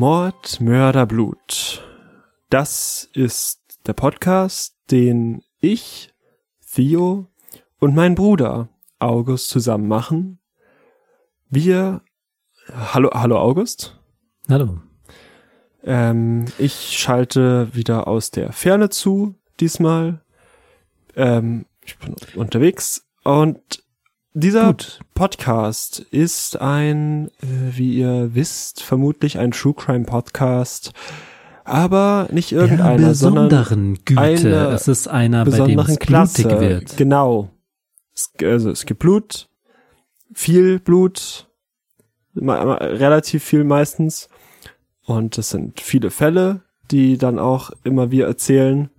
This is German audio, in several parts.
Mord, Mörder, Blut. Das ist der Podcast, den ich, Theo und mein Bruder August zusammen machen. Wir, hallo, hallo August. Hallo. Ähm, ich schalte wieder aus der Ferne zu, diesmal. Ähm, ich bin unterwegs und dieser Gut. Podcast ist ein, äh, wie ihr wisst, vermutlich ein True Crime Podcast, aber nicht irgendeiner, Der sondern besonderen Güte. eine es ist einer, bei dem es Klasse. blutig wird. Genau. Es, also es gibt Blut, viel Blut, relativ viel meistens. Und es sind viele Fälle, die dann auch immer wir erzählen.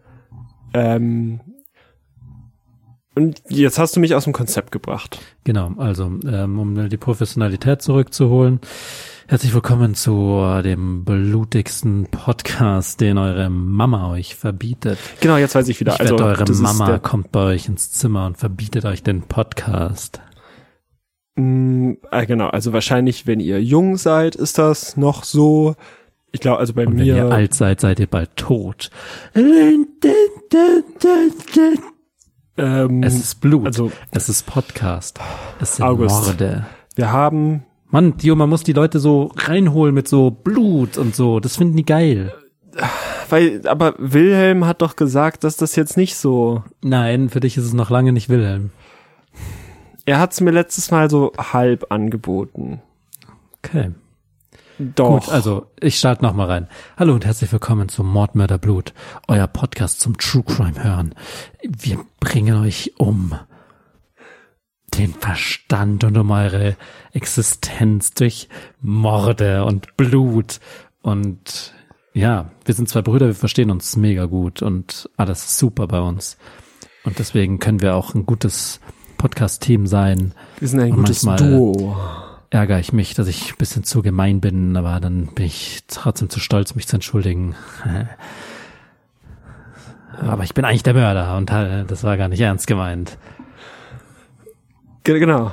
Ähm, und jetzt hast du mich aus dem Konzept gebracht. Genau, also ähm, um die Professionalität zurückzuholen. Herzlich willkommen zu dem blutigsten Podcast, den eure Mama euch verbietet. Genau, jetzt weiß ich wieder. Ich also wette, eure Mama kommt bei euch ins Zimmer und verbietet euch den Podcast. Mm, äh, genau, also wahrscheinlich, wenn ihr jung seid, ist das noch so. Ich glaube, also bei Und wenn mir. ihr alt seid, seid ihr bald tot. Ähm, Es ist Blut. also es ist Podcast. Es sind August. Morde. wir haben Mann, Dio, man muss die Leute so reinholen mit so Blut und so. Das finden die geil. Weil, aber Wilhelm hat doch gesagt, dass das jetzt nicht so. Nein, für dich ist es noch lange nicht Wilhelm. Er hat es mir letztes Mal so halb angeboten. Okay. Doch. Gut, also ich starte noch mal rein. Hallo und herzlich willkommen zum Mordmörder Blut, euer Podcast zum True Crime hören. Wir bringen euch um den Verstand und um eure Existenz durch Morde und Blut und ja, wir sind zwei Brüder, wir verstehen uns mega gut und alles ist super bei uns. Und deswegen können wir auch ein gutes Podcast-Team sein. wir sind ein und gutes Duo. Ärgere ich mich, dass ich ein bisschen zu gemein bin, aber dann bin ich trotzdem zu stolz, mich zu entschuldigen. Aber ich bin eigentlich der Mörder und äh, das war gar nicht ernst gemeint. Ge- Genau.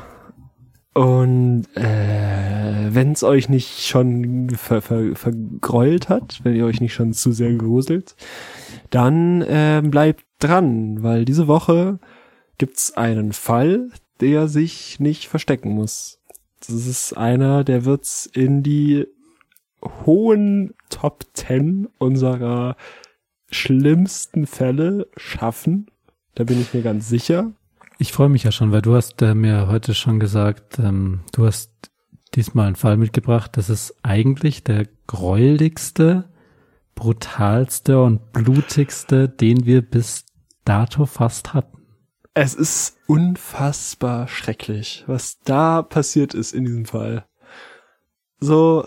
Und äh, wenn es euch nicht schon ver ver vergrollt hat, wenn ihr euch nicht schon zu sehr gruselt, dann äh, bleibt dran, weil diese Woche gibt's einen Fall, der sich nicht verstecken muss. Das ist einer, der wird's in die hohen Top 10 unserer schlimmsten Fälle schaffen. Da bin ich mir ganz sicher. Ich freue mich ja schon, weil du hast äh, mir heute schon gesagt, ähm, du hast diesmal einen Fall mitgebracht. Das ist eigentlich der gräuligste, brutalste und blutigste, den wir bis dato fast hatten. Es ist unfassbar schrecklich, was da passiert ist in diesem Fall. So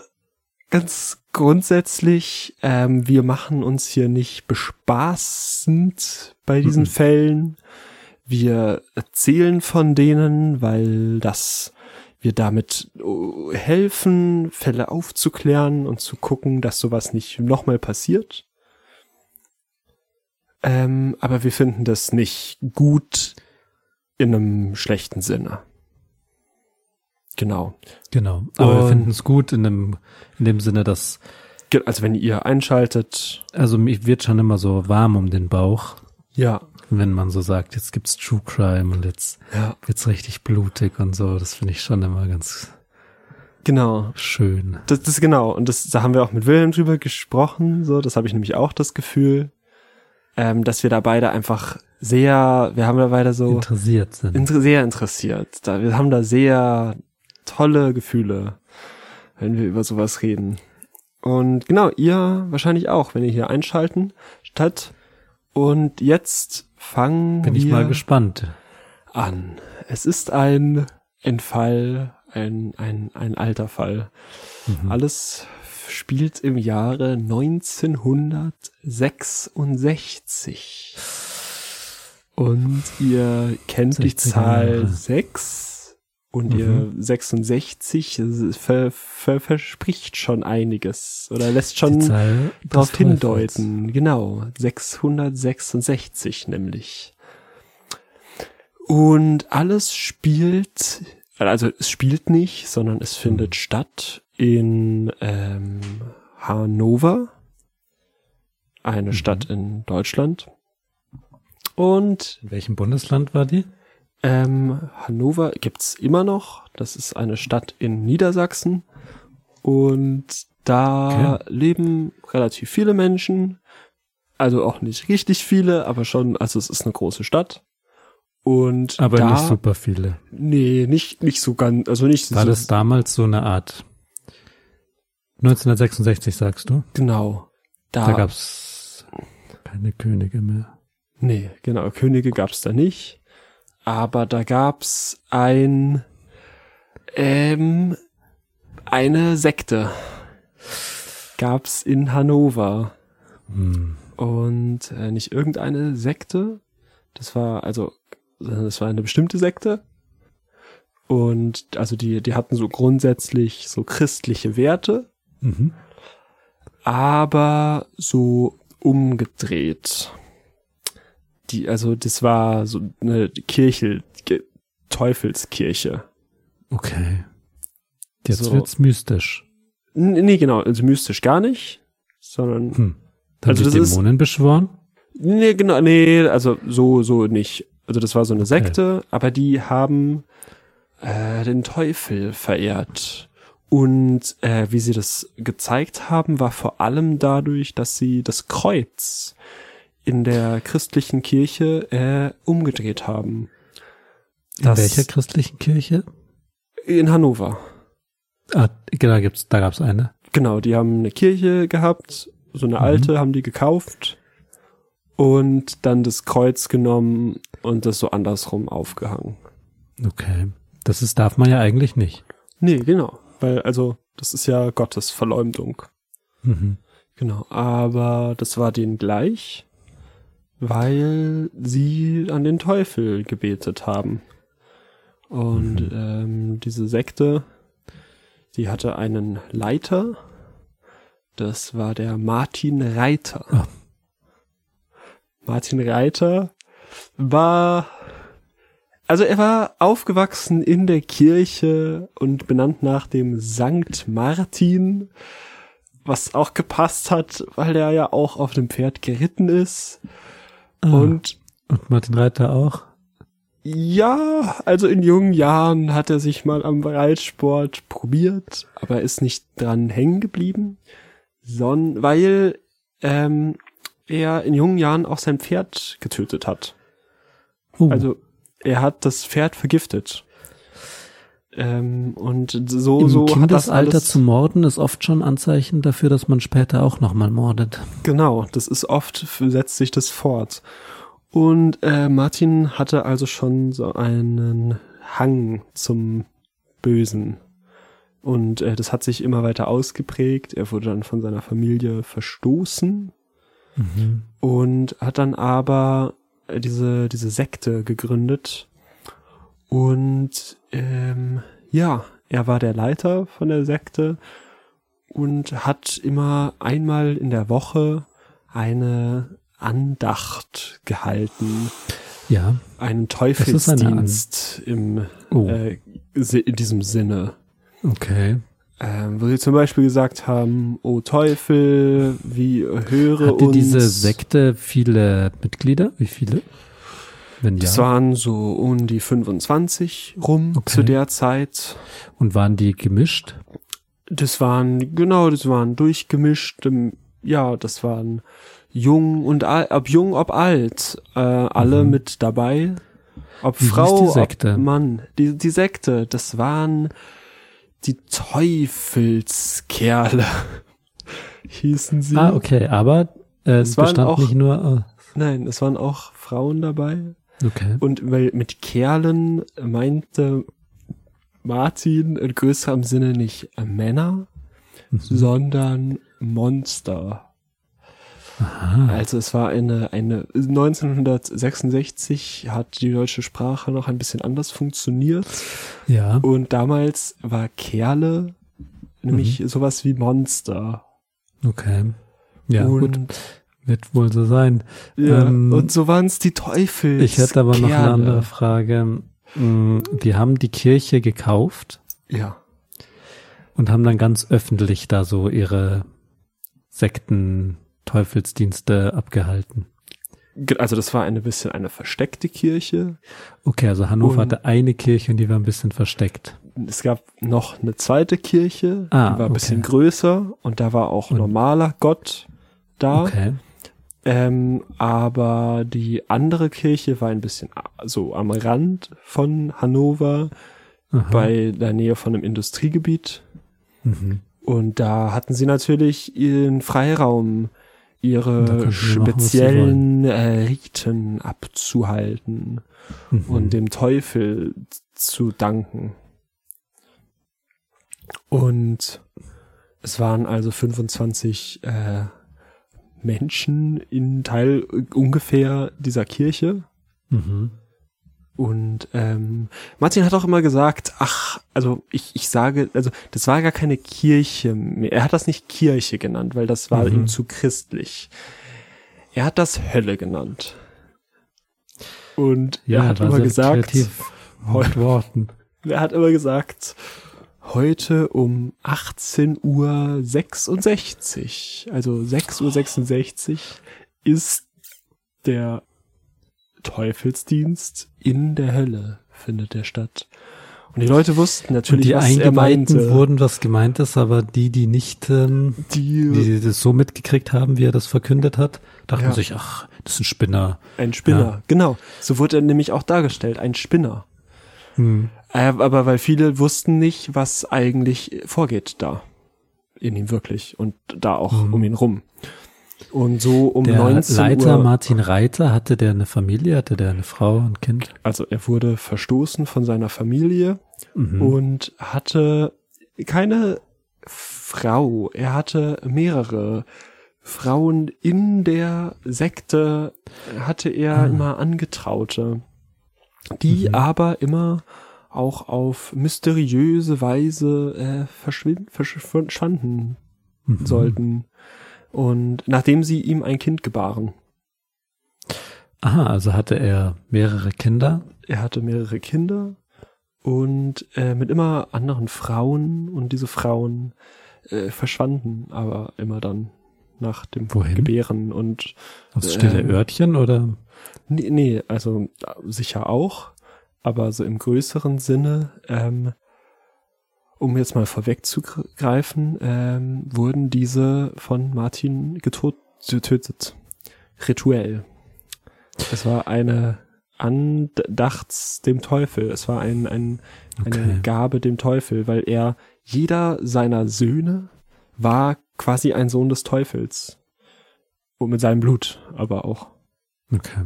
ganz grundsätzlich, ähm, wir machen uns hier nicht bespaßend bei diesen Mhm. Fällen. Wir erzählen von denen, weil das wir damit äh, helfen, Fälle aufzuklären und zu gucken, dass sowas nicht nochmal passiert. Ähm, aber wir finden das nicht gut in einem schlechten Sinne. Genau. Genau. Aber wir Und- finden es gut in dem, in dem Sinne, dass Also wenn ihr einschaltet, Also mir wird schon immer so warm um den Bauch, ja, wenn man so sagt, jetzt gibt's True Crime und jetzt ja, wird's richtig blutig und so. Das finde ich schon immer ganz genau. schön. Das, das genau. Und das, da haben wir auch mit Wilhelm drüber gesprochen. So, das habe ich nämlich auch das Gefühl, ähm, dass wir da beide einfach sehr, wir haben da beide so Interessiert sind. inter sehr interessiert. Da, wir haben da sehr tolle Gefühle, wenn wir über sowas reden. Und genau, ihr wahrscheinlich auch, wenn ihr hier einschalten statt. Und jetzt fangen Bin wir ich mal gespannt. an. Es ist ein, ein Fall, ein, ein, ein alter Fall. Mhm. Alles spielt im Jahre 1966. Und ihr kennt die 60er Zahl Jahre. 6 und Mhm. ihr 66 es ver, ver, verspricht schon einiges oder lässt schon darauf hindeuten. Genau, 666 nämlich. Und alles spielt also es spielt nicht, sondern es findet statt in ähm, Hannover, eine Mhm. Stadt in Deutschland. Und In welchem Bundesland war die? ähm, Hannover gibt's immer noch. Das ist eine Stadt in Niedersachsen. Und da leben relativ viele Menschen. Also auch nicht richtig viele, aber schon, also es ist eine große Stadt. Und Aber da, nicht super viele. Nee, nicht, nicht so ganz, also nicht War so, das damals so eine Art 1966, sagst du? genau. Da, Da gab's keine Könige mehr. nee, genau, Könige gab's da nicht. Aber da gab's ein, ähm, eine Sekte. Gab's in Hannover. Hm. Und äh, nicht irgendeine Sekte. Das war also, das war eine bestimmte Sekte. Und also die, die hatten so grundsätzlich so christliche Werte, Mhm. aber so umgedreht. Die, also das war so eine Kirche, Teufelskirche. Okay. Jetzt So. wird's mystisch. Nee, genau, also mystisch gar nicht, sondern Hm. Haben Also sich das ist- Dämonen beschworen? Nee, genau, nee, also so, so nicht. Also das war so eine Sekte, aber die haben äh, den Teufel verehrt. Und äh, wie sie das gezeigt haben, war vor allem dadurch, dass sie das Kreuz in der christlichen Kirche äh, umgedreht haben. In Das- welcher christlichen Kirche? In Hannover. Ah, da gibt's, da gab's eine. Genau, die haben eine Kirche gehabt, so eine Mhm. alte, haben die gekauft und dann das Kreuz genommen und das so andersrum aufgehangen. Okay. Das ist, darf man ja eigentlich nicht. Nee, genau. Weil, also, das ist ja Gottes Verleumdung. Mhm. Genau. Aber das war denen gleich, weil sie an den Teufel gebetet haben. Und ähm, diese Sekte, die hatte einen Leiter. Das war der Martin Reiter. Ah. Martin Reiter war also er war aufgewachsen in der Kirche und benannt nach dem Sankt Martin, was auch gepasst hat, weil er ja auch auf dem Pferd geritten ist. Ah, Und und Martin Reiter auch? ja, also in jungen Jahren hat er sich mal am Reitsport probiert, aber ist nicht dran hängen geblieben, sondern weil ähm, er in jungen Jahren auch sein Pferd getötet hat. Oh, Also er hat das Pferd vergiftet. Ähm, und so, Im so hat das Kindesalter zu morden ist oft schon Anzeichen dafür, dass man später auch nochmal mordet. Genau, das ist oft, setzt sich das fort. Und äh, Martin hatte also schon so einen Hang zum Bösen. Und äh, das hat sich immer weiter ausgeprägt. Er wurde dann von seiner Familie verstoßen Mhm. und hat dann aber diese, diese Sekte gegründet. Und ähm, ja, er war der Leiter von der Sekte und hat immer einmal in der Woche eine Andacht gehalten, Ja. einen ist eine Teufelsdienst im Oh, äh, in diesem Sinne. okay. Ähm, wo sie zum Beispiel gesagt haben, oh Teufel, wie höre Hatte uns. diese Sekte viele Mitglieder? Wie viele? Wenn Das ja. waren so um die 25 rum Okay. zu der Zeit. Und waren die gemischt? Das waren, genau, das waren durchgemischt. Ja, das waren jung und alt, ob jung, ob alt, äh, alle Mhm. mit dabei. Ob Wie Frau, ob Mann. Die, die Sekte, das waren die Teufelskerle. Hießen sie. Ah, okay, aber äh, es waren auch- nicht nur. Nein, es waren auch Frauen dabei. Okay. Und weil mit Kerlen meinte Martin in größerem Sinne nicht Männer, Mhm. sondern Monster. Aha. Also es war eine, eine, 1966 hat die deutsche Sprache noch ein bisschen anders funktioniert. Ja. Und damals war Kerle nämlich Mhm. sowas wie Monster. Okay. Ja, und, gut. Wird wohl so sein. Ja, Ähm, und so waren es die Teufel. Ich hätte aber noch eine andere Frage. Mm, Die haben die Kirche gekauft Ja. und haben dann ganz öffentlich da so ihre Sekten, Teufelsdienste abgehalten. Ge- Also das war ein bisschen eine versteckte Kirche. Okay, also Hannover Und- hatte eine Kirche und die war ein bisschen versteckt. Es gab noch eine zweite Kirche, Ah, die war ein okay. bisschen größer und da war auch Und- normaler Gott da. Okay. Ähm, aber die andere Kirche war ein bisschen so am Rand von Hannover, Aha. bei der Nähe von einem Industriegebiet. Mhm. Und da hatten sie natürlich ihren Freiraum, ihre sie machen, speziellen äh, Riten abzuhalten Mhm. und dem Teufel zu danken. Und es waren also 25 äh, Menschen in Teil ungefähr dieser Kirche. Mhm. Und ähm, Martin hat auch immer gesagt, ach, also ich, ich sage, also das war gar keine Kirche mehr. Er hat das nicht Kirche genannt, weil das war Mhm. ihm zu christlich. Er hat das Hölle genannt. Und er hat immer gesagt, mit Worten. er hat immer gesagt, heute um 18 Uhr 66, also 6 Uhr 66 ist der Teufelsdienst in der Hölle findet der statt. Und die Leute wussten natürlich, die was er Eingeweihten meinte. wurden was gemeint ist, aber die, die nicht, ähm, die, die das so mitgekriegt haben, wie er das verkündet hat, dachten Ja. sich, ach, das ist ein Spinner. ein Spinner, Ja. genau. So wurde er nämlich auch dargestellt, ein Spinner. Hm. Äh, aber weil viele wussten nicht, was eigentlich vorgeht da. In ihm wirklich. Und da auch Mhm. um ihn rum. Und so um Der 19 Leiter Uhr, Martin Reiter, hatte der eine Familie, hatte der eine Frau und Kind? also er wurde verstoßen von seiner Familie Mhm. und hatte keine Frau. Er hatte mehrere Frauen in der Sekte, hatte er Ah. immer Angetraute, die Mhm. aber immer auch auf mysteriöse Weise äh, verschwind, versch verschwanden Mhm. sollten. Und nachdem sie ihm ein Kind gebaren. Aha, also hatte er mehrere Kinder. Er hatte mehrere Kinder und äh, mit immer anderen Frauen und diese Frauen äh, verschwanden aber immer dann nach dem Wohin? Gebären und Aus stille Ähm, Örtchen oder? nee, nee, also äh, sicher auch, aber so im größeren Sinne, ähm, um jetzt mal vorwegzugreifen, ähm, wurden diese von Martin getötet. Rituell. Es war eine Andachts dem Teufel. Es war ein, ein, eine Okay. Gabe dem Teufel, weil er, jeder seiner Söhne war quasi ein Sohn des Teufels. Und mit seinem Blut aber auch. Okay.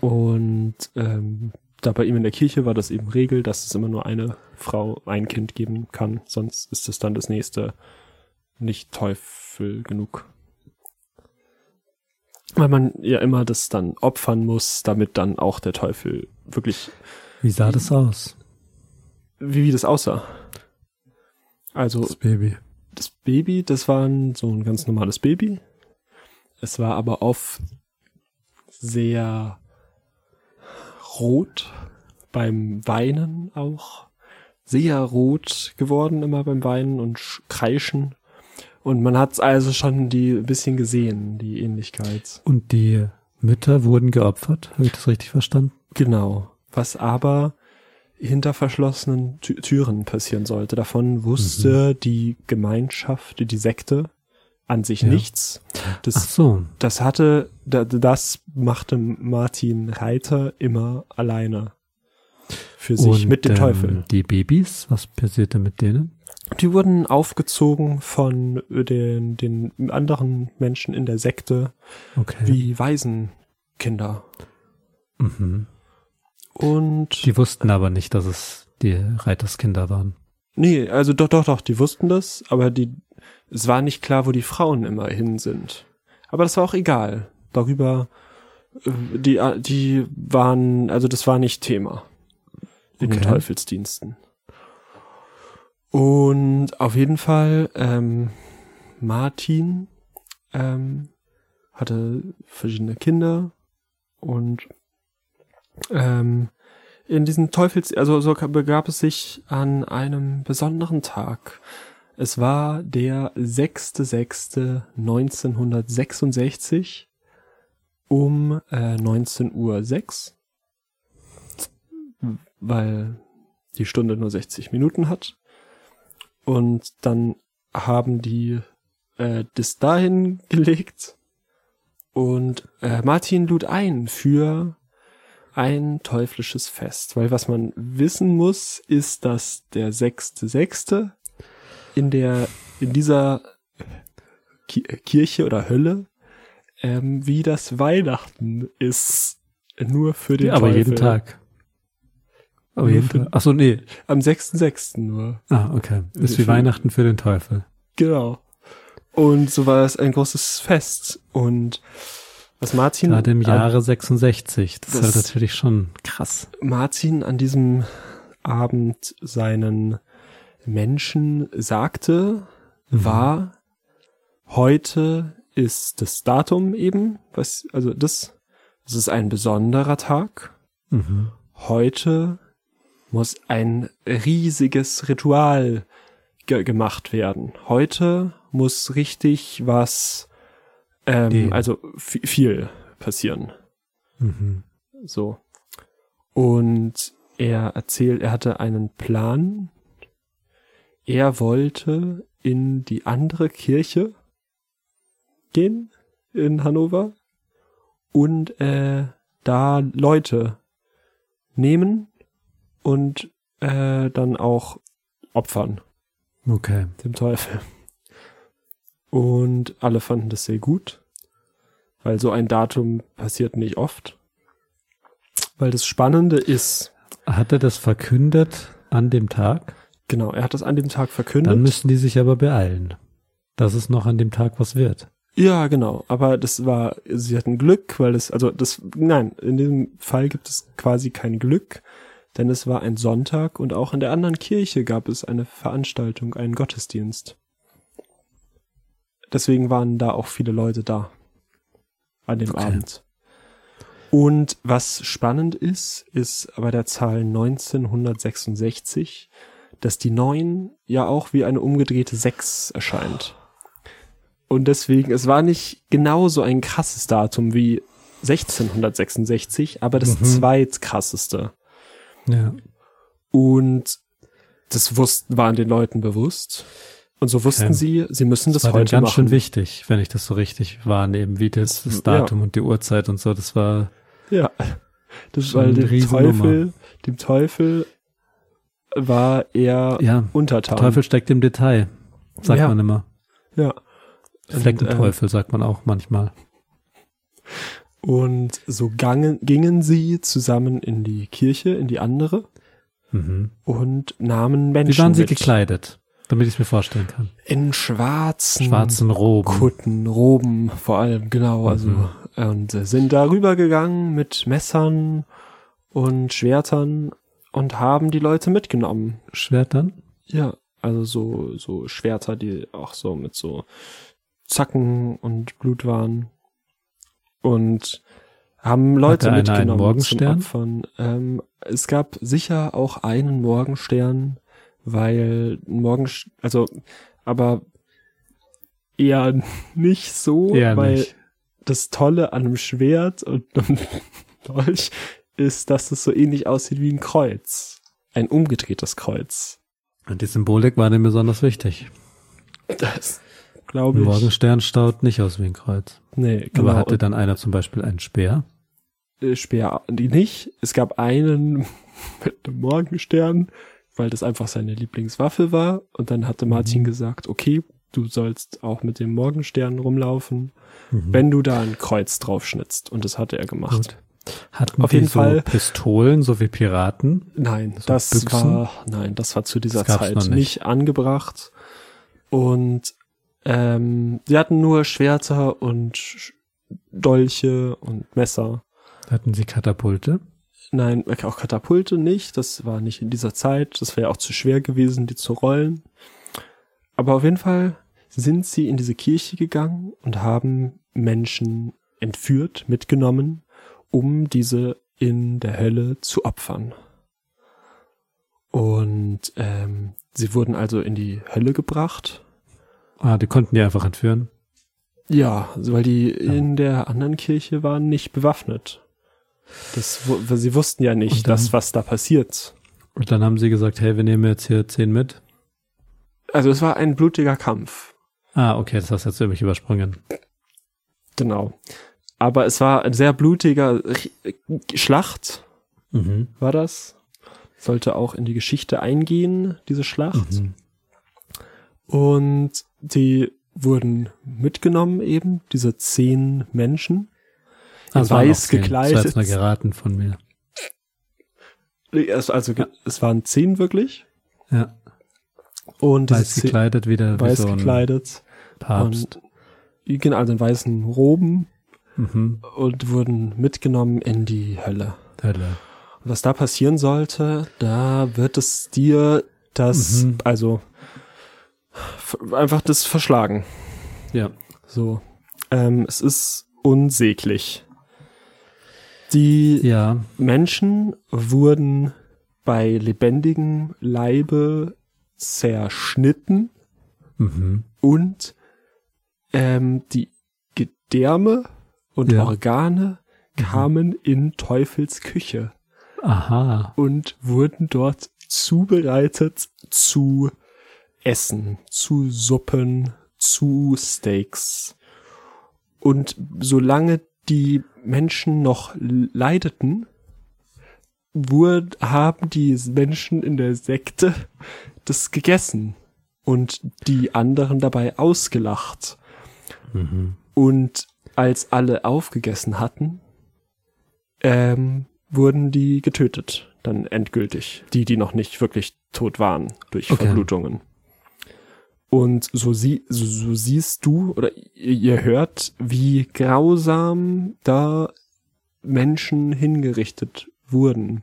Und ähm, da bei ihm in der Kirche war das eben Regel, dass es immer nur eine Frau ein Kind geben kann, sonst ist es dann das nächste nicht Teufel genug. Weil man ja immer das dann opfern muss, damit dann auch der Teufel wirklich, Wie sah das aus, wie, wie das aussah. Also das Baby? das Baby, das war ein, so ein ganz normales Baby. Es war aber oft sehr rot beim Weinen auch. Sehr rot geworden immer beim Weinen und Sch- Kreischen. Und man hat also schon die ein bisschen gesehen, die Ähnlichkeit. Und die Mütter wurden geopfert? Habe ich das richtig verstanden? Genau. Was aber hinter verschlossenen Tü Türen passieren sollte. Davon wusste die Gemeinschaft, die Sekte an sich Ja. nichts. Ach Das, so. das hatte, da- das machte Martin Reiter immer alleine. Für sich Und, mit dem ähm, Teufel. Die Babys, was passierte mit denen? Die wurden aufgezogen von den, den anderen Menschen in der Sekte Okay. wie Waisenkinder. Mhm. Und Die wussten aber nicht, dass es die Reiterskinder waren. Nee, also doch, doch, doch, die wussten das, aber die, es war nicht klar, wo die Frauen immer hin sind. Aber das war auch egal. Darüber, äh, die, äh, die waren, also das war nicht Thema in den Okay. Teufelsdiensten. Und auf jeden Fall, ähm, Martin ähm, hatte verschiedene Kinder und ähm, in diesen Teufels, also so begab es sich an einem besonderen Tag. Es war der 6.6.1966 um äh, 19.06 Uhr, weil die Stunde nur 60 Minuten hat. Und dann haben die äh, das dahin gelegt und äh, Martin lud ein für ein teuflisches Fest. Weil was man wissen muss, ist, dass der sechste Sechste in der, in dieser Ki Kirche oder Hölle, ähm, wie das Weihnachten ist. Nur für den Ja, aber Teufel. jeden Tag. Aber jeden für- Tag. Ach so, nee. Am 6.6. nur. Ah, okay. Ist wie Weihnachten für den Teufel. Genau. Und so war es ein großes Fest. Und was Martin, Gerade im Jahre 66. Das, Das- ist halt natürlich schon krass. Martin an diesem Abend seinen Menschen sagte, Mhm. war, heute ist das Datum eben, was, also das, das ist ein besonderer Tag. Mhm. Heute muss ein riesiges Ritual ge gemacht werden. Heute muss richtig was, ähm, also vi- viel passieren. Mhm. So. Und er erzählt, er hatte einen Plan. Er wollte in die andere Kirche gehen in Hannover und äh, da Leute nehmen und äh, dann auch opfern Okay. dem Teufel. Und alle fanden das sehr gut, weil so ein Datum passiert nicht oft. Weil das Spannende ist, Hat er das verkündet an dem Tag? Genau, er hat das an dem Tag verkündet. Dann müssen die sich aber beeilen, dass es noch an dem Tag was wird. ja, genau, aber das war, sie hatten Glück, weil es, also das, nein, in diesem Fall gibt es quasi kein Glück, denn es war ein Sonntag und auch in der anderen Kirche gab es eine Veranstaltung, einen Gottesdienst. Deswegen waren da auch viele Leute da an dem Okay. Abend. Und was spannend ist, ist bei der Zahl 1966, dass die 9 ja auch wie eine umgedrehte 6 erscheint. Und deswegen, es war nicht genauso ein krasses Datum wie 1666, aber das Mhm. zweitkrasseste. Ja. Und das wussten, waren den Leuten bewusst. Und so wussten Okay. sie, sie müssen das, Das war heute ganz machen. schön wichtig, wenn ich das so richtig wahrnehme, wie das, das Ja. Datum und die Uhrzeit und so. Das war Ja. Das war dem. Teufel, dem Teufel war er ja. untertan. Der Teufel steckt im Detail, sagt Ja. man immer. Ja. Fleckenteufel sagt man auch manchmal. Und so gangen, gingen sie zusammen in die Kirche, in die andere Mhm. und nahmen Menschen Wie waren sie mit. gekleidet, damit ich es mir vorstellen kann? In schwarzen Schwarzen Roben. Kutten, Roben vor allem, genau. Also Mhm. und äh, sind darüber gegangen mit Messern und Schwertern und haben die Leute mitgenommen. Schwertern? Ja, also so so Schwerter, die auch so mit so Zacken und Blut waren und haben Leute Hatte einer einen mitgenommen Morgenstern? zum Opfern. Ähm, es gab sicher auch einen Morgenstern, weil Morgen, also aber eher nicht so, Eher weil nicht. das Tolle an einem Schwert und einem Dolch ist, dass es so ähnlich aussieht wie ein Kreuz. Ein umgedrehtes Kreuz. Und die Symbolik war dem besonders wichtig. Das glaube ich. Morgenstern staut nicht aus wie ein Kreuz. Nee, genau. Aber hatte dann einer zum Beispiel einen Speer? Äh, Speer die nicht. Es gab einen mit einem Morgenstern, weil das einfach seine Lieblingswaffe war. Und dann hatte Martin Mhm. gesagt, okay, du sollst auch mit dem Morgenstern rumlaufen, Mhm. wenn du da ein Kreuz drauf schnitzt. Und das hatte er gemacht. Gut. Hatten Auf jeden so Fall- Pistolen, so wie Piraten? Nein, So das Büchsen? war, nein, das war zu dieser Zeit nicht. nicht. angebracht. Und ähm, sie hatten nur Schwerter und Dolche und Messer. Hatten sie Katapulte? Nein, auch Katapulte nicht. Das war nicht in dieser Zeit. Das wäre auch zu schwer gewesen, die zu rollen. Aber auf jeden Fall sind sie in diese Kirche gegangen und haben Menschen entführt, mitgenommen, um diese in der Hölle zu opfern. Und ähm, sie wurden also in die Hölle gebracht. Ah, die konnten die einfach entführen. Ja, weil die in der anderen Kirche waren nicht bewaffnet. Das, sie wussten ja nicht, dann- dass was da passiert. Und dann haben sie gesagt, hey, wir nehmen jetzt hier zehn mit. Also es war ein blutiger Kampf. Ah, okay, das hast du jetzt nämlich übersprungen. Genau. Aber es war ein sehr blutiger Schlacht, Mhm. war das. Sollte auch in die Geschichte eingehen, diese Schlacht. Mhm. Und die wurden mitgenommen eben, diese zehn Menschen. Waren weiß gekleidet. Das war jetzt nur geraten von mir. Es, also ge- es waren zehn wirklich. Ja, Und weiß gekleidet wieder wie weiß so ein gekleidet. Papst. Und, genau, also in weißen Roben Mhm. und wurden mitgenommen in die Hölle. Hölle. Und was da passieren sollte, da wird es dir das, Mhm. also einfach das verschlagen. Ja. So. Ähm, es ist unsäglich. Die Ja. Menschen wurden bei lebendigem Leibe zerschnitten Mhm. und ähm, die Gedärme und Ja. Organe kamen in Teufels Küche Aha. und wurden dort zubereitet zu Essen, zu Suppen, zu Steaks. Und solange die Menschen noch leideten, wurd, haben die Menschen in der Sekte das gegessen und die anderen dabei ausgelacht. Mhm. Und als alle aufgegessen hatten, ähm, wurden die getötet, dann endgültig. Die, die noch nicht wirklich tot waren durch Okay. Verblutungen. Und so, sie, so, so siehst du oder ihr, hört, wie grausam da Menschen hingerichtet wurden.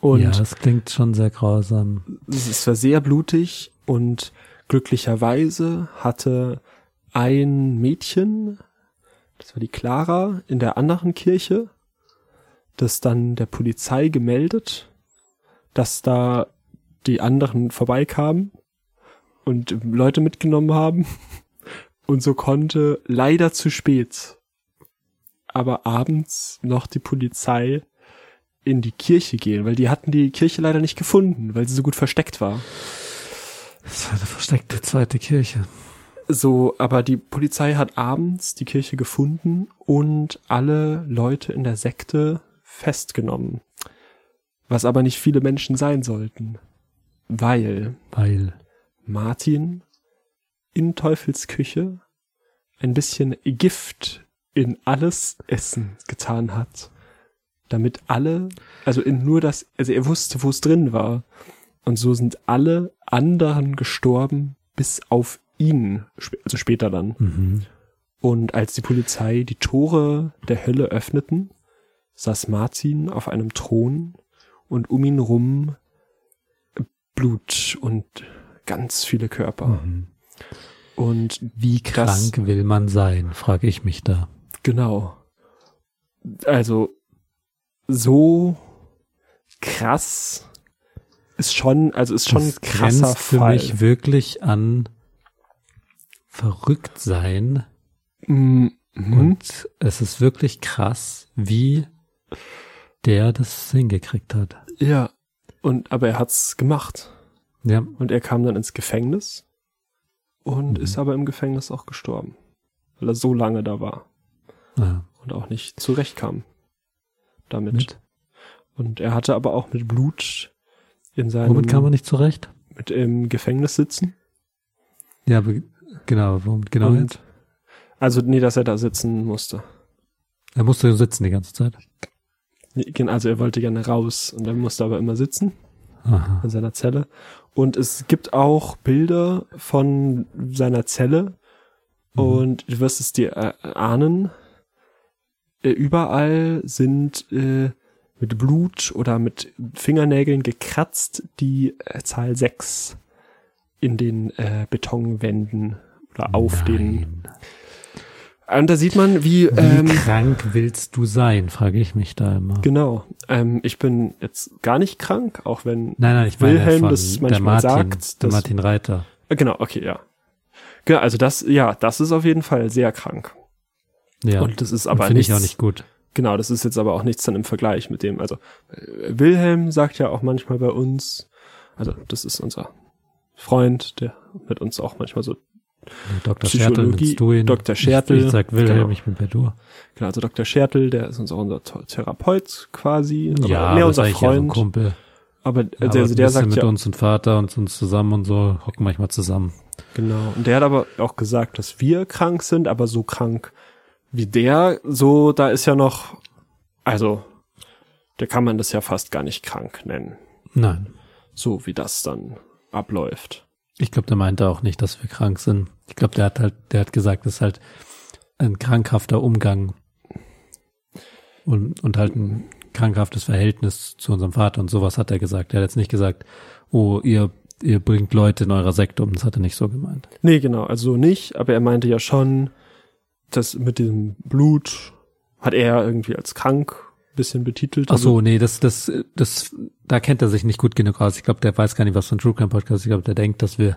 Und ja, das klingt schon sehr grausam. es war sehr blutig und glücklicherweise hatte ein Mädchen, das war die Clara, in der anderen Kirche, das dann der Polizei gemeldet, dass da die anderen vorbeikamen und Leute mitgenommen haben. Und so konnte leider zu spät, aber abends noch die Polizei in die Kirche gehen, weil die hatten die Kirche leider nicht gefunden, weil sie so gut versteckt war. Das war eine versteckte zweite Kirche. So, aber die Polizei hat abends die Kirche gefunden und alle Leute in der Sekte festgenommen. Was aber nicht viele Menschen sein sollten. Weil Weil. Martin in Teufels Küche ein bisschen Gift in alles Essen getan hat. Damit alle, also in nur das, also er wusste, wo es drin war. Und so sind alle anderen gestorben, bis auf ihn, also später dann. Mhm. Und als die Polizei die Tore der Hölle öffneten, saß Martin auf einem Thron und um ihn rum Blut und ganz viele Körper. Mhm. Und Wie Das- krank will man sein, frage ich mich da. genau. Also so krass ist schon, also ist schon ein das krasser grenzt für Fall. mich wirklich an verrückt sein. Mhm. Und es ist wirklich krass, wie der das hingekriegt hat. Ja. Und aber er hat's gemacht. Ja. Und er kam dann ins Gefängnis und Mhm. ist aber im Gefängnis auch gestorben, weil er so lange da war ja. und auch nicht zurechtkam damit. Mit? Und er hatte aber auch mit Blut in seinem Womit kam er nicht zurecht? mit im Gefängnis sitzen. Ja, aber genau, womit genau und, jetzt? also nee, dass er da sitzen musste. Er musste sitzen die ganze Zeit. Also er wollte gerne raus und er musste aber immer sitzen Aha. in seiner Zelle. Und es gibt auch Bilder von seiner Zelle Mhm. und du wirst es dir äh, ahnen. Äh, überall sind äh, mit Blut oder mit Fingernägeln gekratzt die äh, Zahl 6 in den äh, Betonwänden oder auf den. Nein. und da sieht man, wie, Wie ähm, krank willst du sein, frage ich mich da immer. genau, ähm, ich bin jetzt gar nicht krank, auch wenn, Nein, nein, ich meine Wilhelm von das der manchmal Martin, sagt, der Martin Reiter. äh, genau, okay, ja. Genau, also das, ja, das ist auf jeden Fall sehr krank. Ja, Und das ist aber finde ich auch nicht gut. genau, das ist jetzt aber auch nichts dann im Vergleich mit dem, also äh, Wilhelm sagt ja auch manchmal bei uns, also das ist unser Freund, der mit uns auch manchmal so Dr. Schertel, Psychologie, du ihn. Dr. Schertel, Ich, ich sag Wilhelm, genau. ich bin Bedur. Genau, also Dr. Schertel, der ist uns auch unser Th- Therapeut quasi, aber Ja, mehr aber unser eigentlich eher so ein Freund. Kumpel. aber Aber also, also ein der bisschen sagt mit ja, uns und Vater und uns zusammen und so, hocken manchmal zusammen. genau, und der hat aber auch gesagt, dass wir krank sind, aber so krank wie der, so, da ist ja noch, also, da kann man das ja fast gar nicht krank nennen, Nein. so wie das dann abläuft. Ich glaube, der meinte auch nicht, dass wir krank sind. Ich glaube, der hat halt, der hat gesagt, das ist halt ein krankhafter Umgang und, und halt ein krankhaftes Verhältnis zu unserem Vater und sowas hat er gesagt. Er hat jetzt nicht gesagt, oh, ihr, ihr bringt Leute in eurer Sekte um. Das hat er nicht so gemeint. Nee, genau, also so nicht, aber er meinte ja schon, dass mit dem Blut hat er irgendwie als krank bisschen betitelt. Ach also so, nee, das, das, das, da kennt er sich nicht gut genug aus. Ich glaube, der weiß gar nicht, was für ein True Crime Podcast. ist. Ich glaube, der denkt, dass wir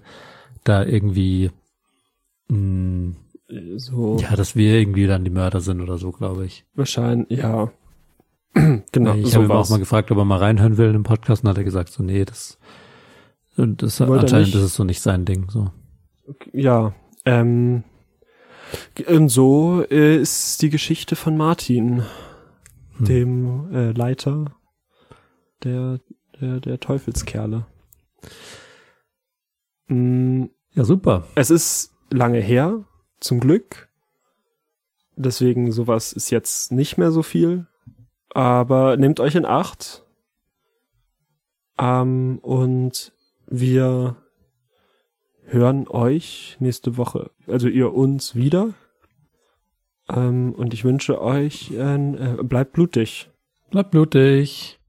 da irgendwie, mh, so ja, dass wir irgendwie dann die Mörder sind oder so, glaube ich. wahrscheinlich, ja. genau, ich so habe ihn auch mal gefragt, ob er mal reinhören will im Podcast und hat er gesagt, so, nee, das, das Wollte er anscheinend nicht. ist es so nicht sein Ding, so. Ja, ähm, und so äh, ist die Geschichte von Martin, Hm. dem äh, Leiter der, der, der Teufelskerle. Mm, Ja, super. Es ist lange her, zum Glück. Deswegen sowas ist jetzt nicht mehr so viel. Aber nehmt euch in Acht. Ähm, und wir hören euch nächste Woche, also ihr uns wieder. Ähm, und ich wünsche euch, äh, bleibt blutig. Bleibt blutig.